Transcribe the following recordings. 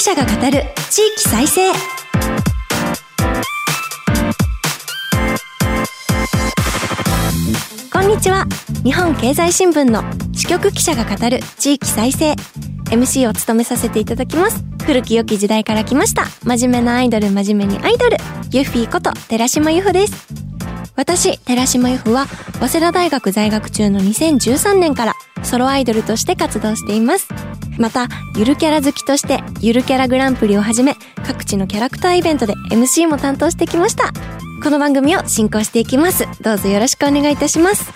記者が語る地域再生。こんにちは。日本経済新聞の支局記者が語る地域再生。MC を務めさせていただきます。古き良き時代から来ました。真面目なアイドル真面目にアイドル。ユッフィーこと寺島由布です。私寺島由布は早稲田大学在学中の2013年からソロアイドルとして活動しています。またゆるキャラ好きとしてゆるキャラグランプリをはじめ各地のキャラクターイベントで MC も担当してきました。この番組を進行していきます。どうぞよろしくお願いいたします。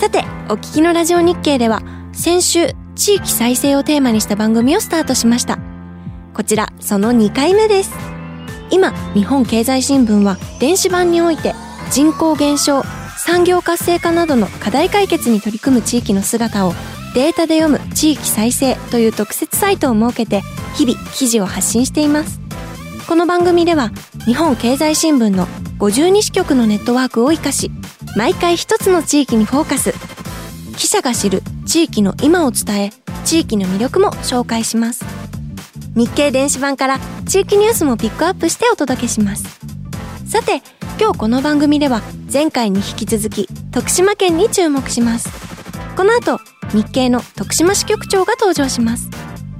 さてお聞きのラジオ日経では先週地域再生をテーマにした番組をスタートしました。こちらその2回目です。今日本経済新聞は電子版において人口減少産業活性化などの課題解決に取り組む地域の姿をデータで読む地域再生という特設サイトを設けて日々記事を発信しています。この番組では日本経済新聞の52支局のネットワークを生かし毎回一つの地域にフォーカス。記者が知る地域の今を伝え地域の魅力も紹介します。日経電子版から地域ニュースもピックアップしてお届けします。さて今日この番組では前回に引き続き徳島県に注目します。この後日経の徳島支局長が登場します。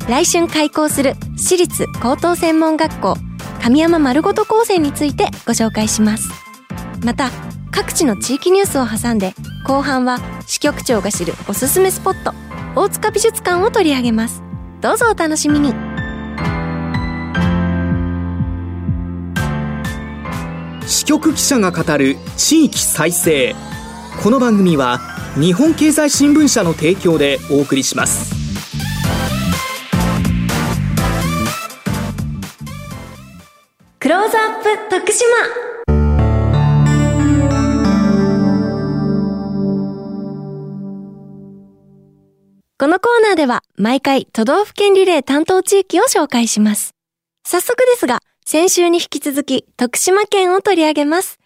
来春開校する私立高等専門学校神山丸ごと高専についてご紹介します。また各地の地域ニュースを挟んで後半は支局長が知るおすすめスポット大塚美術館を取り上げます。どうぞお楽しみに。局記者が語る地域再生。この番組は日本経済新聞社の提供でお送りします。クローズアップ徳島。このコーナーでは毎回都道府県リレー担当地域を紹介します。早速ですが、先週に引き続き徳島県を取り上げます。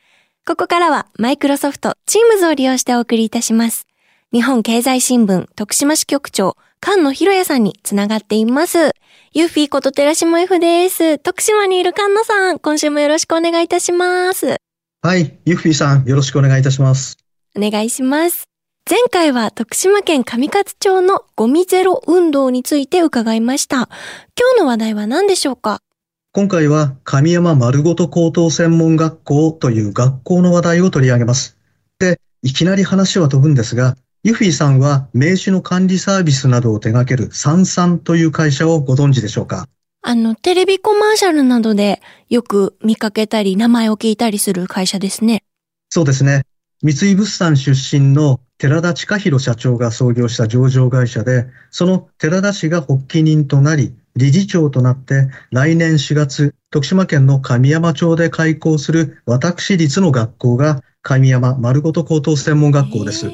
ここからはマイクロソフト Teams を利用してお送りいたします。日本経済新聞徳島支局長菅野博也さんにつながっています。ユーフィーこと寺島 F です。徳島にいる菅野さん、今週もよろしくお願いいたします。はい、ユッフィーさん、よろしくお願いいたします。お願いします。前回は徳島県上勝町のゴミゼロ運動について伺いました。今日の話題は何でしょうか？今回は神山丸ごと高等専門学校という学校の話題を取り上げます。で、いきなり話は飛ぶんですが、ユフィさんは名刺の管理サービスなどを手掛けるサンサンという会社をご存知でしょうか？あの、テレビコマーシャルなどでよく見かけたり、名前を聞いたりする会社ですね。そうですね。三井物産出身の寺田親弘社長が創業した上場会社で、その寺田氏が発起人となり、理事長となって来年4月、徳島県の神山町で開校する私立の学校が神山丸ごと高等専門学校です。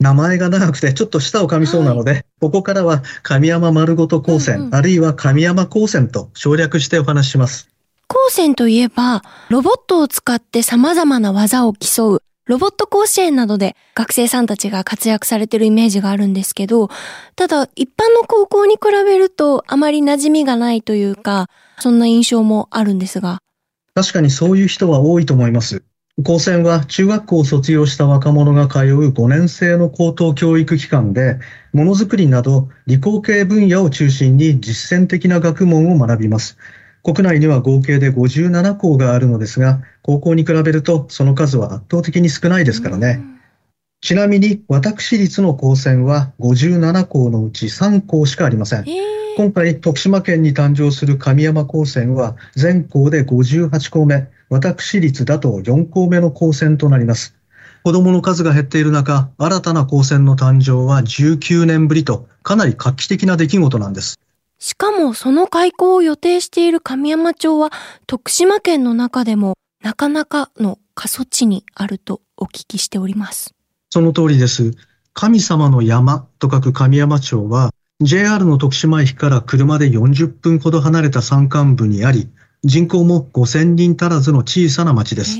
名前が長くてちょっと舌を噛みそうなので、ここからは神山丸ごと高専、うんうんあるいは神山高専と省略してお話しします。高専といえば、ロボットを使って様々な技を競う、ロボット甲子園などで学生さんたちが活躍されてるイメージがあるんですけど、ただ一般の高校に比べるとあまり馴染みがないというか、そんな印象もあるんですが。確かにそういう人は多いと思います。高専は中学校を卒業した若者が通う5年生の高等教育機関で、ものづくりなど理工系分野を中心に実践的な学問を学びます。国内には合計で57校があるのですが、高校に比べるとその数は圧倒的に少ないですからね。ちなみに私立の高専は57校のうち3校しかありません。今回徳島県に誕生する神山高専は全校で58校目、私立だと4校目の高専となります。子供の数が減っている中、新たな高専の誕生は19年ぶりとかなり画期的な出来事なんです。しかもその開校を予定している神山町は徳島県の中でもなかなかの過疎地にあるとお聞きしております。その通りです。神様の山と書く神山町は、JR の徳島駅から車で40分ほど離れた山間部にあり、人口も5000人足らずの小さな町です。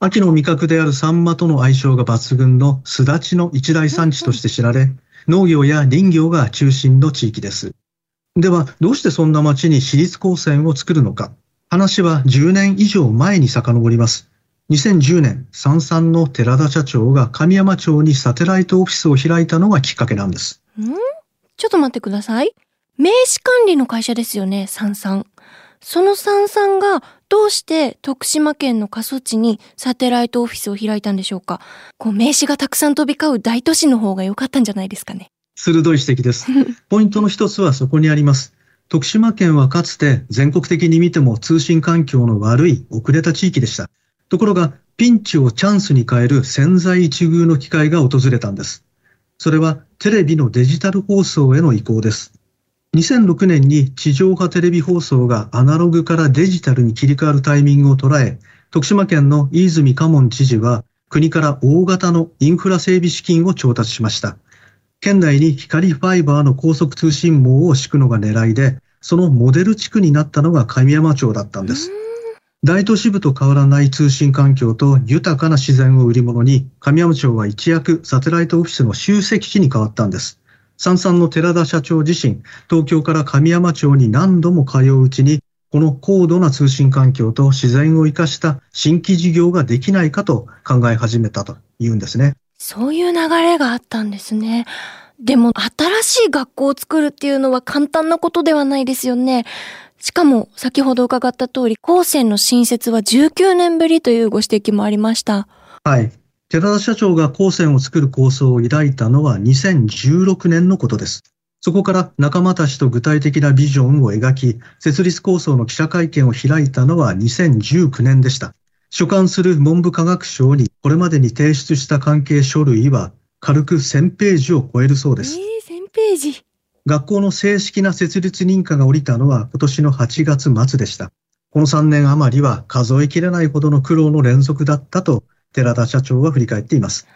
秋の味覚であるサンマとの相性が抜群のすだちの一大産地として知られ、農業や林業が中心の地域です。では、どうしてそんな町に私立高専を作るのか。話は10年以上前に遡ります。2010年、三々の寺田社長が神山町にサテライトオフィスを開いたのがきっかけなんです。ん？ちょっと待ってください。名刺管理の会社ですよね、三々。その三々がどうして徳島県の過疎地にサテライトオフィスを開いたんでしょうかこう名刺がたくさん飛び交う大都市の方が良かったんじゃないですかね。鋭い指摘です。ポイントの一つはそこにあります。徳島県はかつて全国的に見ても通信環境の悪い遅れた地域でした。ところが、ピンチをチャンスに変える潜在一遇の機会が訪れたんです。それはテレビのデジタル放送への移行です。2006年に地上波テレビ放送がアナログからデジタルに切り替わるタイミングを捉え、徳島県の飯泉家門知事は国から大型のインフラ整備資金を調達しました。県内に光ファイバーの高速通信網を敷くのが狙いで、そのモデル地区になったのが神山町だったんです。大都市部と変わらない通信環境と豊かな自然を売り物に、神山町は一躍サテライトオフィスの集積地に変わったんです。三々の寺田社長自身、東京から神山町に何度も通ううちに、この高度な通信環境と自然を生かした新規事業ができないかと考え始めたというんですね。そういう流れがあったんですね。でも、新しい学校を作るっていうのは簡単なことではないですよね。しかも、先ほど伺った通り、高専の新設は19年ぶりというご指摘もありました。はい。寺田社長が高専を作る構想を抱いたのは2016年のことです。そこから仲間たちと具体的なビジョンを描き、設立構想の記者会見を開いたのは2019年でした。所管する文部科学省にこれまでに提出した関係書類は軽く1000ページを超えるそうです。えー、1000ページ。学校の正式な設立認可が下りたのは今年の8月末でした。この3年余りは数えきれないほどの苦労の連続だったと寺田社長は振り返っています。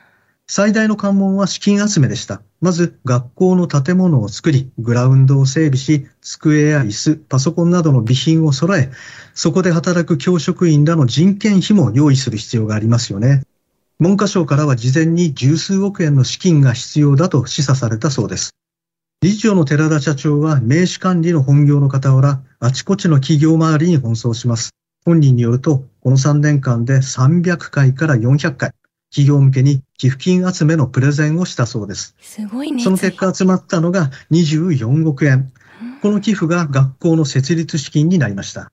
最大の関門は資金集めでした。まず学校の建物を作り、グラウンドを整備し、机や椅子、パソコンなどの備品を揃え、そこで働く教職員らの人件費も用意する必要がありますよね。文科省からは事前に十数億円の資金が必要だと示唆されたそうです。理事長の寺田社長は名刺管理の本業の傍ら、あちこちの企業周りに奔走します。本人によると、この3年間で300回から400回、企業向けに寄付金集めのプレゼンをしたそうです。すごいね。その結果集まったのが24億円。この寄付が学校の設立資金になりました。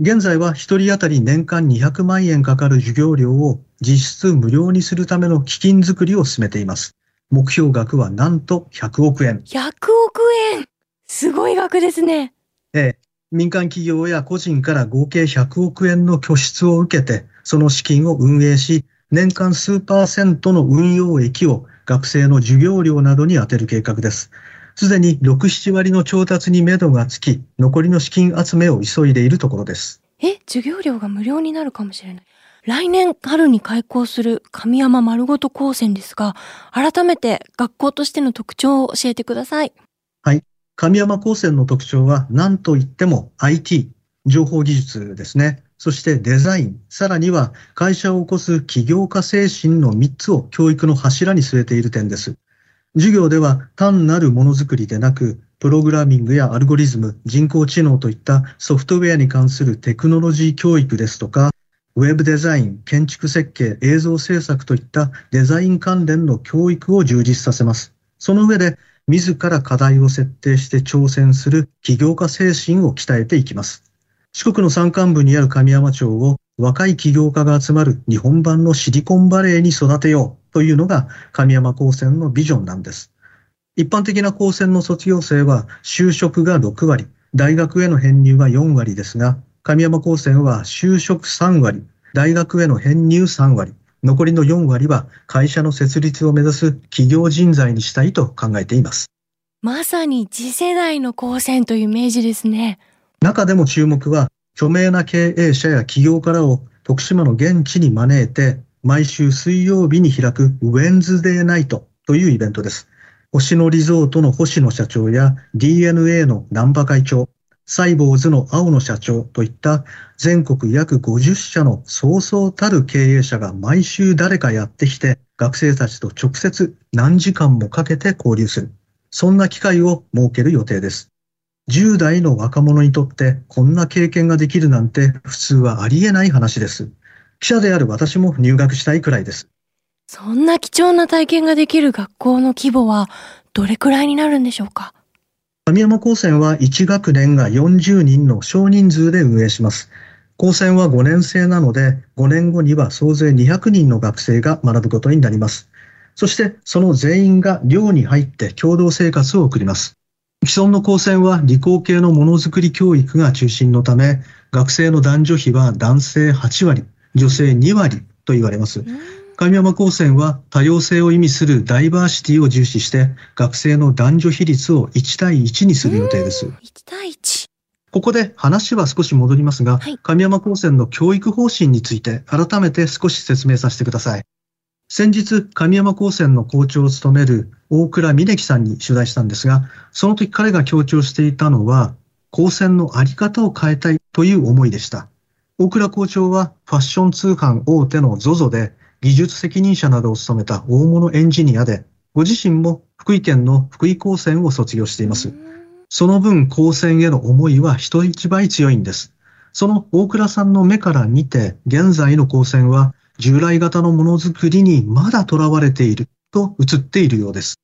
現在は1人当たり年間200万円かかる授業料を実質無料にするための基金づくりを進めています。目標額はなんと100億円。100億円すごい額ですね。ええ。民間企業や個人から合計100億円の拠出を受けて、その資金を運営し、年間数パーセントの運用益を学生の授業料などに充てる計画です。すでに6、7割の調達に目処がつき、残りの資金集めを急いでいるところです。え、授業料が無料になるかもしれない。来年春に開校する神山丸ごと高専ですが、改めて学校としての特徴を教えてください。はい。神山高専の特徴は何と言っても IT、情報技術ですね。そしてデザイン、さらには会社を起こす起業家精神の3つを教育の柱に据えている点です。授業では単なるものづくりでなく、プログラミングやアルゴリズム、人工知能といったソフトウェアに関するテクノロジー教育ですとか、ウェブデザイン、建築設計、映像制作といったデザイン関連の教育を充実させます。その上で、自ら課題を設定して挑戦する起業家精神を鍛えていきます。四国の山間部にある神山町を若い起業家が集まる日本版のシリコンバレーに育てようというのが神山高専のビジョンなんです。一般的な高専の卒業生は就職が6割、大学への編入が4割ですが、神山高専は就職3割、大学への編入3割、残りの4割は会社の設立を目指す企業人材にしたいと考えています。まさに次世代の高専というイメージですね。中でも注目は、著名な経営者や企業からを徳島の現地に招いて、毎週水曜日に開くウェンズデーナイトというイベントです。星野リゾートの星野社長や DNA の南波会長、サイボーズの青野社長といった全国約50社のそうそうたる経営者が毎週誰かやってきて学生たちと直接何時間もかけて交流する。そんな機会を設ける予定です。10代の若者にとってこんな経験ができるなんて普通はありえない話です。記者である私も入学したいくらいです。そんな貴重な体験ができる学校の規模はどれくらいになるんでしょうか？神山高専は1学年が40人の少人数で運営します。高専は5年生なので、5年後には総勢200人の学生が学ぶことになります。そしてその全員が寮に入って共同生活を送ります。既存の高専は理工系のものづくり教育が中心のため、学生の男女比は男性8割、女性2割と言われます。神山高専は多様性を意味するダイバーシティを重視して学生の男女比率を1対1にする予定です。1対1。ここで話は少し戻りますが、はい、神山高専の教育方針について改めて少し説明させてください。先日、神山高専の校長を務める大倉美樹さんに取材したんですが、その時彼が強調していたのは、高専のあり方を変えたいという思いでした。大倉校長はファッション通販大手の ZOZO で技術責任者などを務めた大物エンジニアで、ご自身も福井県の福井高専を卒業しています。その分高専への思いは人一倍強いんです。その大倉さんの目から見て、現在の高専は従来型のものづくりにまだ囚われていると映っているようです。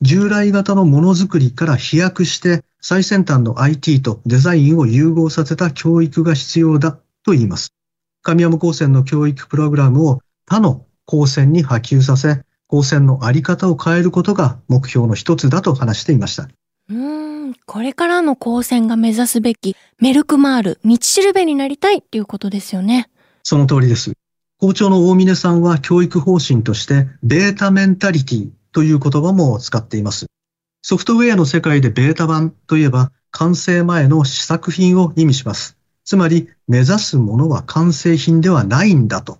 従来型のものづくりから飛躍して最先端の IT とデザインを融合させた教育が必要だと言います。神山高専の教育プログラムを他の高専に波及させ、高専のあり方を変えることが目標の一つだと話していました。うーん、これからの高専が目指すべきメルクマール、道しるべになりたいっていうことですよね。その通りです。校長の大峰さんは教育方針としてベータメンタリティという言葉も使っています。ソフトウェアの世界でベータ版といえば完成前の試作品を意味します。つまり目指すものは完成品ではないんだと。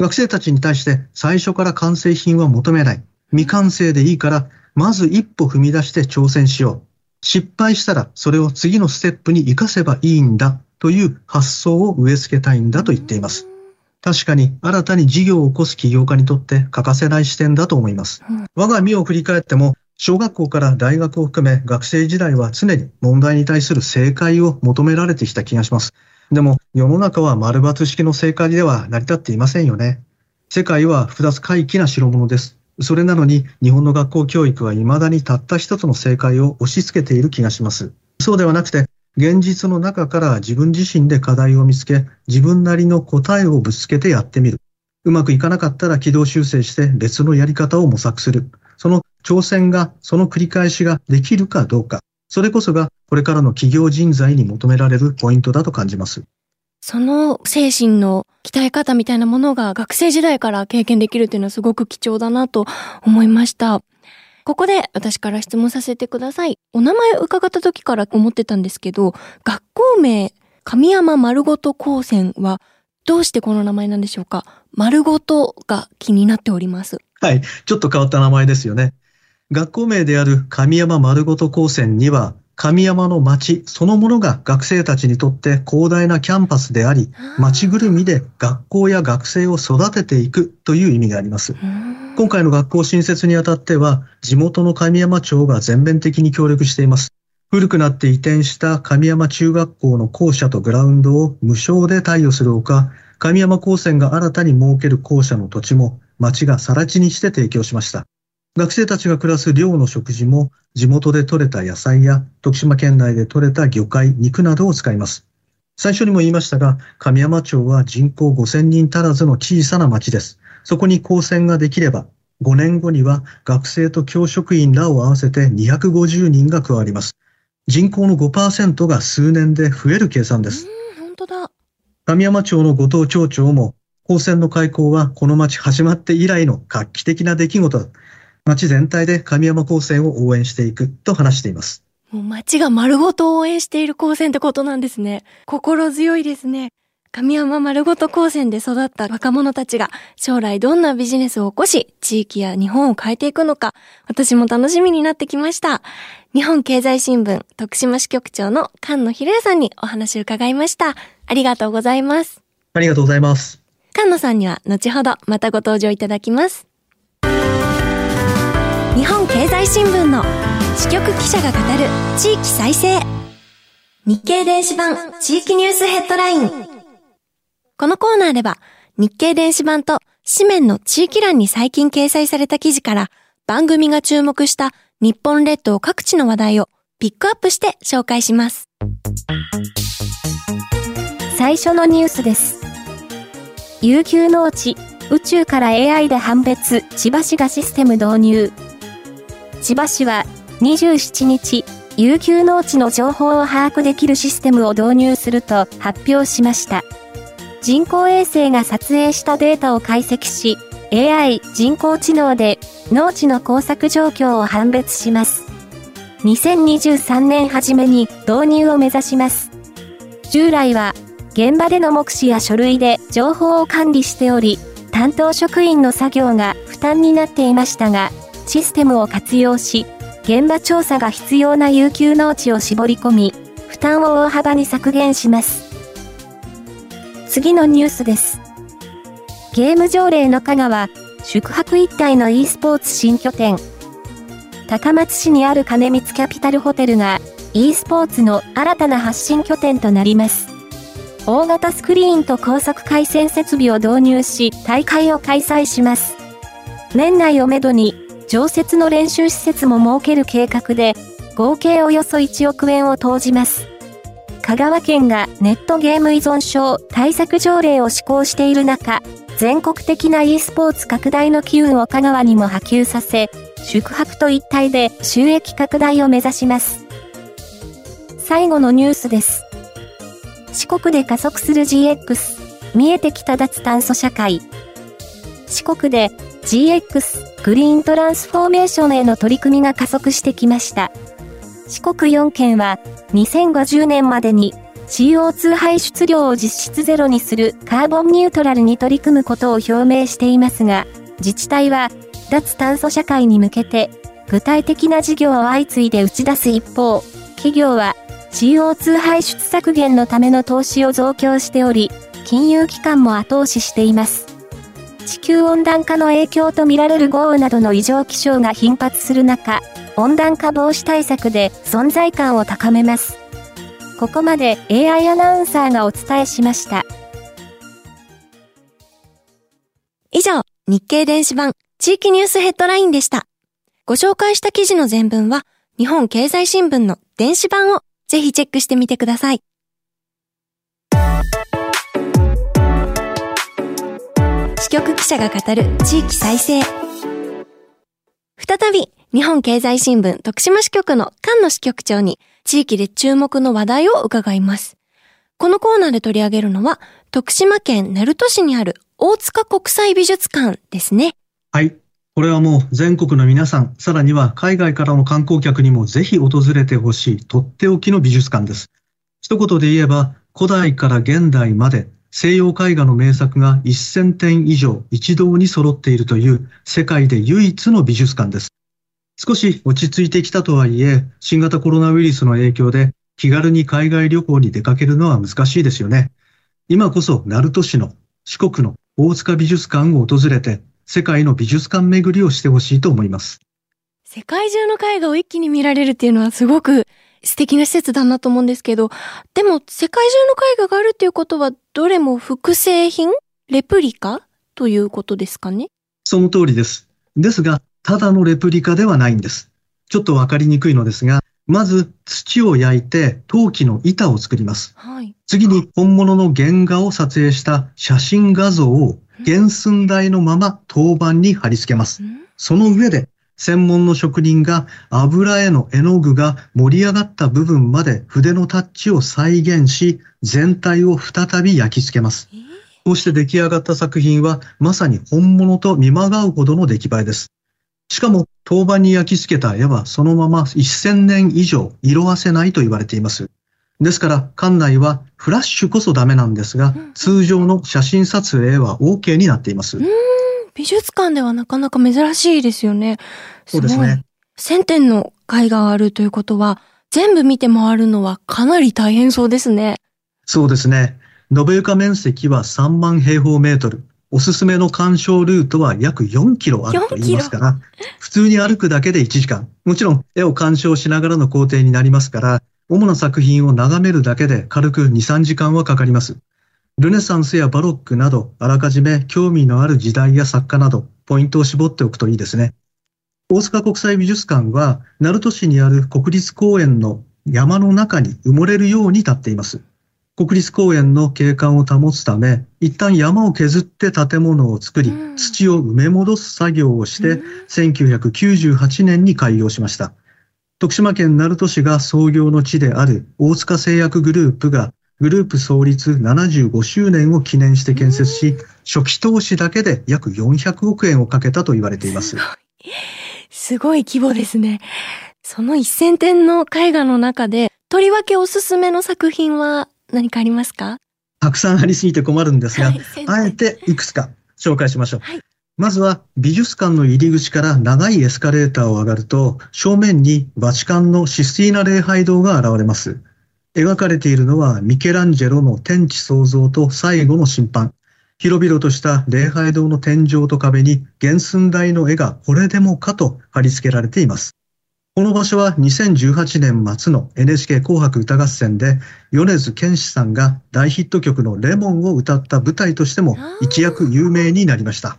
学生たちに対して最初から完成品は求めない。未完成でいいから、まず一歩踏み出して挑戦しよう。失敗したらそれを次のステップに活かせばいいんだという発想を植え付けたいんだと言っています。確かに新たに事業を起こす起業家にとって欠かせない視点だと思います。うん、我が身を振り返っても、小学校から大学を含め学生時代は常に問題に対する正解を求められてきた気がします。でも世の中は丸抜式の正解では成り立っていませんよね。世界は複雑回帰な代物です。それなのに日本の学校教育は未だにたった一つの正解を押し付けている気がします。そうではなくて現実の中から自分自身で課題を見つけ、自分なりの答えをぶつけてやってみる。うまくいかなかったら軌道修正して別のやり方を模索する。その挑戦が、その繰り返しができるかどうか。それこそがこれからの企業人材に求められるポイントだと感じます。その精神の鍛え方みたいなものが学生時代から経験できるっていうのはすごく貴重だなと思いました。ここで私から質問させてください。お名前伺った時から思ってたんですけど、学校名、神山丸ごと高専は、どうしてこの名前なんでしょうか？丸ごとが気になっております。はい。ちょっと変わった名前ですよね。学校名である神山丸ごと高専には、神山の町そのものが学生たちにとって広大なキャンパスであり、町ぐるみで学校や学生を育てていくという意味があります。今回の学校新設にあたっては、地元の神山町が全面的に協力しています。古くなって移転した神山中学校の校舎とグラウンドを無償で貸与するほか、神山高専が新たに設ける校舎の土地も町が更地にして提供しました。学生たちが暮らす寮の食事も地元で採れた野菜や徳島県内で採れた魚介、肉などを使います。最初にも言いましたが、神山町は人口5000人足らずの小さな町です。そこに高専ができれば、5年後には学生と教職員らを合わせて250人が加わります。人口の5%が数年で増える計算です。本当だ。神山町の後藤町長も、高専の開校はこの町始まって以来の画期的な出来事だ。町全体で神山高専を応援していくと話しています。もう町が丸ごと応援している高専ってことなんですね。心強いですね。神山丸ごと高専で育った若者たちが将来どんなビジネスを起こし、地域や日本を変えていくのか、私も楽しみになってきました。日本経済新聞徳島支局長の菅野博也さんにお話を伺いました。ありがとうございます。ありがとうございます。菅野さんには後ほどまたご登場いただきます。日本経済新聞の支局記者が語る地域再生日経電子版地域ニュースヘッドライン。このコーナーでは、日経電子版と紙面の地域欄に最近掲載された記事から、番組が注目した日本列島各地の話題をピックアップして紹介します。最初のニュースです。悠久農地、宇宙から AI で判別、千葉市がシステム導入。千葉市は27日、悠久農地の情報を把握できるシステムを導入すると発表しました。人工衛星が撮影したデータを解析し、AI 人工知能で農地の工作状況を判別します。2023年初めに導入を目指します。従来は現場での目視や書類で情報を管理しており、担当職員の作業が負担になっていましたが、システムを活用し、現場調査が必要な有給農地を絞り込み、負担を大幅に削減します。次のニュースです。ゲーム条例の香川、宿泊一体の e スポーツ新拠点。高松市にある金光キャピタルホテルが e スポーツの新たな発信拠点となります。大型スクリーンと高速回線設備を導入し大会を開催します。年内をめどに常設の練習施設も設ける計画で合計およそ1億円を投じます。香川県がネットゲーム依存症対策条例を施行している中、全国的な e スポーツ拡大の機運を香川にも波及させ、宿泊と一体で収益拡大を目指します。最後のニュースです。四国で加速する GX、見えてきた脱炭素社会。四国で GX、グリーントランスフォーメーションへの取り組みが加速してきました。四国4県は2050年までに CO2 排出量を実質ゼロにするカーボンニュートラルに取り組むことを表明していますが、自治体は脱炭素社会に向けて具体的な事業を相次いで打ち出す一方、企業は CO2 排出削減のための投資を増強しており、金融機関も後押ししています。地球温暖化の影響とみられる豪雨などの異常気象が頻発する中、温暖化防止対策で存在感を高めます。ここまで AI アナウンサーがお伝えしました。以上、日経電子版地域ニュースヘッドラインでした。ご紹介した記事の全文は、日本経済新聞の電子版をぜひチェックしてみてください。局記者が語る地域再生。再び、日本経済新聞徳島支局の菅野支局長に地域で注目の話題を伺います。このコーナーで取り上げるのは、徳島県鳴門市にある大塚国際美術館ですね。はい。これはもう全国の皆さん、さらには海外からの観光客にもぜひ訪れてほしいとっておきの美術館です。一言で言えば、古代から現代まで西洋絵画の名作が1000点以上一堂に揃っているという世界で唯一の美術館です。少し落ち着いてきたとはいえ、新型コロナウイルスの影響で気軽に海外旅行に出かけるのは難しいですよね。今こそ、鳴門市の四国の大塚美術館を訪れて、世界の美術館巡りをしてほしいと思います。世界中の絵画を一気に見られるっていうのはすごく素敵な施設だなと思うんですけど、でも世界中の絵画があるっていうことは、どれも複製品？レプリカ？ということですかね？その通りです。ですが、ただのレプリカではないんです。ちょっとわかりにくいのですが、まず土を焼いて陶器の板を作ります。はい、次に本物の原画を撮影した写真画像を原寸大のまま陶板に貼り付けます。その上で専門の職人が油絵の絵の具が盛り上がった部分まで筆のタッチを再現し、全体を再び焼き付けます。こうして出来上がった作品はまさに本物と見まがうほどの出来栄えです。しかも、当板に焼き付けた絵はそのまま1000年以上色あせないと言われています。ですから、館内はフラッシュこそダメなんですが、通常の写真撮影は OK になっています。美術館ではなかなか珍しいですよね。そうですね。1000点の絵があるということは、全部見て回るのはかなり大変そうですね。そうですね。延べ床面積は3万平方メートル。おすすめの鑑賞ルートは約4キロあると言いますから、普通に歩くだけで1時間。もちろん絵を鑑賞しながらの工程になりますから、主な作品を眺めるだけで軽く2、3時間はかかります。ルネサンスやバロックなど、あらかじめ興味のある時代や作家など、ポイントを絞っておくといいですね。大阪国際美術館は、鳴門市にある国立公園の山の中に埋もれるように立っています。国立公園の景観を保つため、一旦山を削って建物を作り、土を埋め戻す作業をして、1998年に開業しました。徳島県鳴門市が創業の地である大塚製薬グループがグループ創立75周年を記念して建設し、初期投資だけで約400億円をかけたと言われています。すごい規模ですね。その1000点の絵画の中で、とりわけおすすめの作品は何かありますか？たくさんありすぎて困るんですが、はい、あえていくつか紹介しましょう。はい、まずは美術館の入り口から長いエスカレーターを上がると、正面にバチカンのシスティーナ礼拝堂が現れます。描かれているのはミケランジェロの天地創造と最後の審判。広々とした礼拝堂の天井と壁に原寸大の絵がこれでもかと貼り付けられています。この場所は2018年末の NHK 紅白歌合戦で米津玄師さんが大ヒット曲のレモンを歌った舞台としても一躍有名になりました。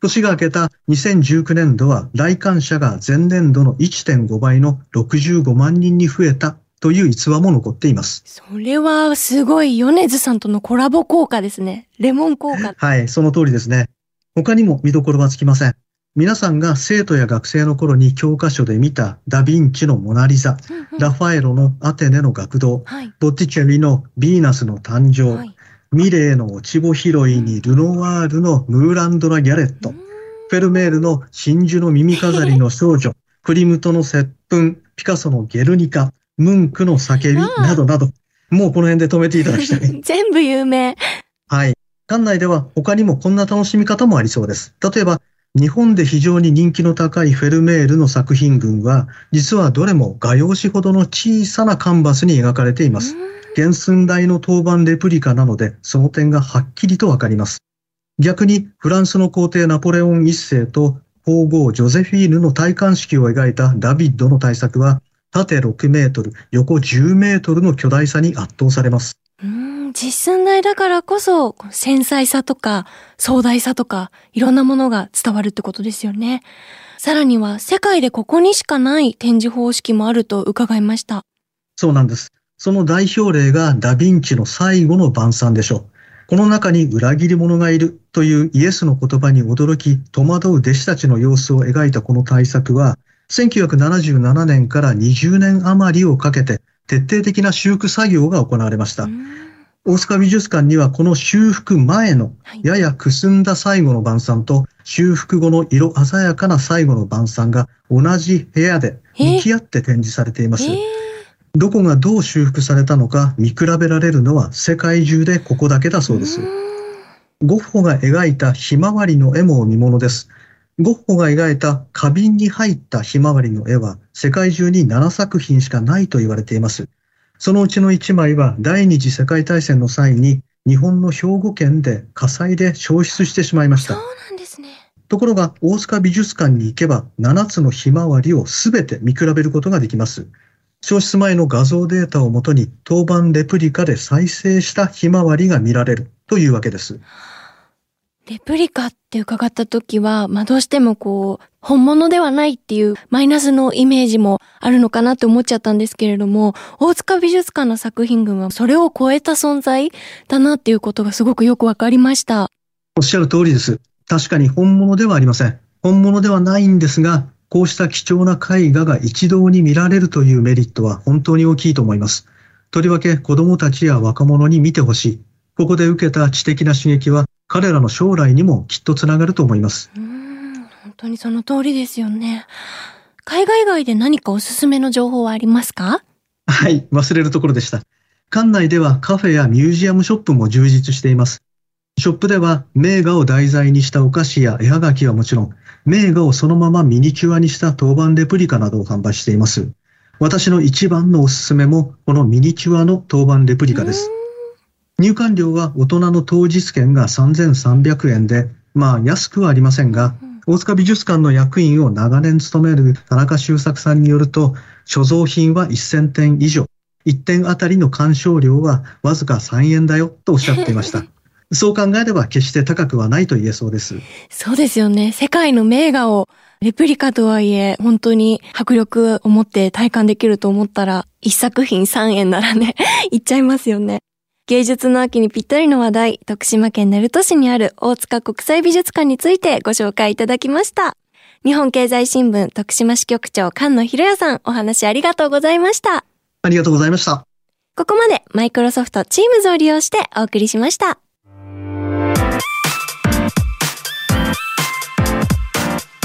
年が明けた2019年度は来館者が前年度の1.5倍の65万人に増えたという逸話も残っています。それはすごい米津さんとのコラボ効果ですね。レモン効果。はい、その通りですね。他にも見どころはつきません。皆さんが生徒や学生の頃に教科書で見たダヴィンチのモナリザ、うんうん、ラファエロのアテネの学童、はい、ボッティチェリのヴィーナスの誕生、はい、ミレーの落ち穂拾いにルノワールのムーランドラ・ギャレット、フェルメールの真珠の耳飾りの少女、クリムトの接吻、ピカソのゲルニカ、ムンクの叫びなどなど、もうこの辺で止めていただきたい。全部有名。はい。館内では他にもこんな楽しみ方もありそうです。例えば、日本で非常に人気の高いフェルメールの作品群は、実はどれも画用紙ほどの小さなカンバスに描かれています。原寸大の当番レプリカなので、その点がはっきりとわかります。逆に、フランスの皇帝ナポレオン一世と皇后ジョゼフィーヌの戴冠式を描いたダビッドの大作は、縦6メートル、横10メートルの巨大さに圧倒されます。うん実寸大だからこそ、繊細さとか、壮大さとか、いろんなものが伝わるってことですよね。さらには、世界でここにしかない展示方式もあると伺いました。そうなんです。その代表例がダヴィンチの最後の晩餐でしょう。この中に裏切り者がいるというイエスの言葉に驚き戸惑う弟子たちの様子を描いたこの大作は、1977年から20年余りをかけて徹底的な修復作業が行われました。大阪美術館にはこの修復前のややくすんだ最後の晩餐と修復後の色鮮やかな最後の晩餐が同じ部屋で向き合って展示されています。どこがどう修復されたのか見比べられるのは世界中でここだけだそうです。ゴッホが描いたひまわりの絵も見物です。ゴッホが描いた花瓶に入ったひまわりの絵は世界中に7作品しかないと言われています。そのうちの1枚は第二次世界大戦の際に日本の兵庫県で火災で消失してしまいました。そうなんですね。ところが大塚美術館に行けば7つのひまわりをすべて見比べることができます。消失前の画像データをもとに当番レプリカで再生したひまわりが見られるというわけです。レプリカって伺った時は、まあどうしてもこう、本物ではないっていうマイナスのイメージもあるのかなって思っちゃったんですけれども、大塚美術館の作品群はそれを超えた存在だなっていうことがすごくよくわかりました。おっしゃる通りです。確かに本物ではありません。本物ではないんですが、こうした貴重な絵画が一堂に見られるというメリットは本当に大きいと思います。とりわけ子供たちや若者に見てほしい。ここで受けた知的な刺激は彼らの将来にもきっとつながると思います。うん、本当にその通りですよね。海外外で何かおすすめの情報はありますか？はい、忘れるところでした。館内ではカフェやミュージアムショップも充実しています。ショップでは名画を題材にしたお菓子や絵はがきはもちろん、名画をそのままミニチュアにした当番レプリカなどを販売しています。私の一番のおすすめもこのミニチュアの当番レプリカです。入館料は大人の当日券が3300円で、まあ安くはありませんが、大塚美術館の役員を長年務める田中修作さんによると、所蔵品は1000点以上、1点あたりの鑑賞料はわずか3円だよとおっしゃっていました。そう考えれば決して高くはないと言えそうです。そうですよね。世界の名画をレプリカとはいえ、本当に迫力を持って体感できると思ったら、一作品3円ならね、いっちゃいますよね。芸術の秋にぴったりの話題、徳島県鳴門市にある大塚国際美術館についてご紹介いただきました。日本経済新聞徳島支局長菅野博也さん、お話ありがとうございました。ありがとうございました。ここまでマイクロソフト Teams を利用してお送りしました。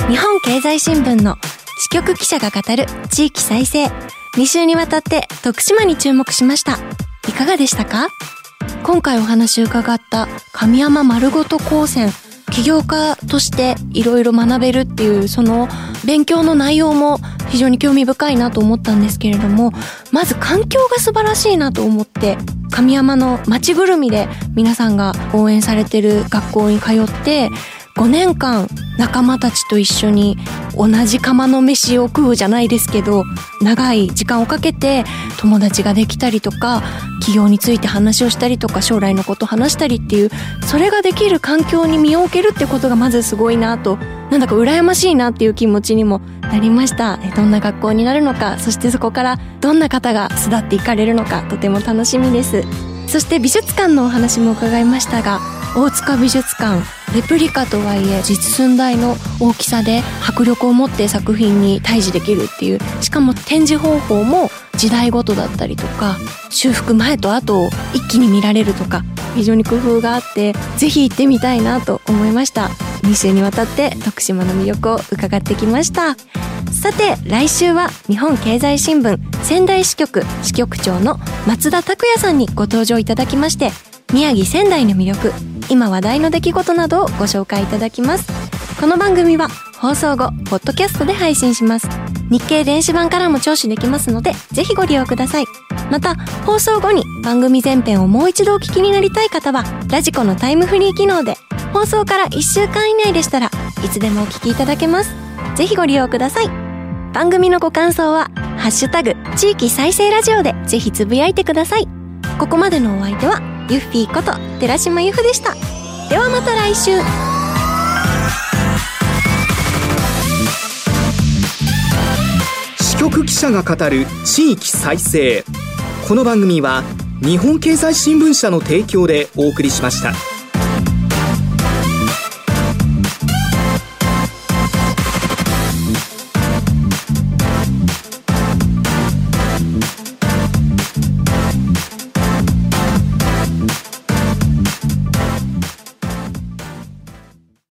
日本経済新聞の支局記者が語る地域再生。2週にわたって徳島に注目しました。いかがでしたか？今回お話伺った神山丸ごと高専起業家としていろいろ学べるっていうその勉強の内容も非常に興味深いなと思ったんですけれどもまず環境が素晴らしいなと思って神山の街ぐるみで皆さんが応援されてる学校に通って5年間仲間たちと一緒に同じ釜の飯を食うじゃないですけど長い時間をかけて友達ができたりとか企業について話をしたりとか将来のことを話したりっていうそれができる環境に身を置けるってことがまずすごいなと。なんだか羨ましいなっていう気持ちにもなりました。どんな学校になるのかそしてそこからどんな方が巣立っていかれるのかとても楽しみです。そして美術館のお話も伺いましたが大塚美術館レプリカとはいえ実寸大の大きさで迫力を持って作品に対峙できるっていうしかも展示方法も時代ごとだったりとか修復前と後を一気に見られるとか非常に工夫があってぜひ行ってみたいなと思いました。2週にわたって徳島の魅力を伺ってきました。さて来週は日本経済新聞仙台支局支局長の松田拓也さんにご登場いただきまして宮城仙台の魅力今話題の出来事などをご紹介いただきます。この番組は放送後ポッドキャストで配信します。日経電子版からも聴取できますのでぜひご利用ください。また放送後に番組全編をもう一度お聞きになりたい方はラジコのタイムフリー機能で放送から1週間以内でしたらいつでもお聞きいただけます。ぜひご利用ください。番組のご感想はハッシュタグ地域再生ラジオでぜひつぶやいてください。ここまでのお相手はユッフィーこと寺島由布でした。ではまた来週。支局記者が語る地域再生。この番組は日本経済新聞社の提供でお送りしました。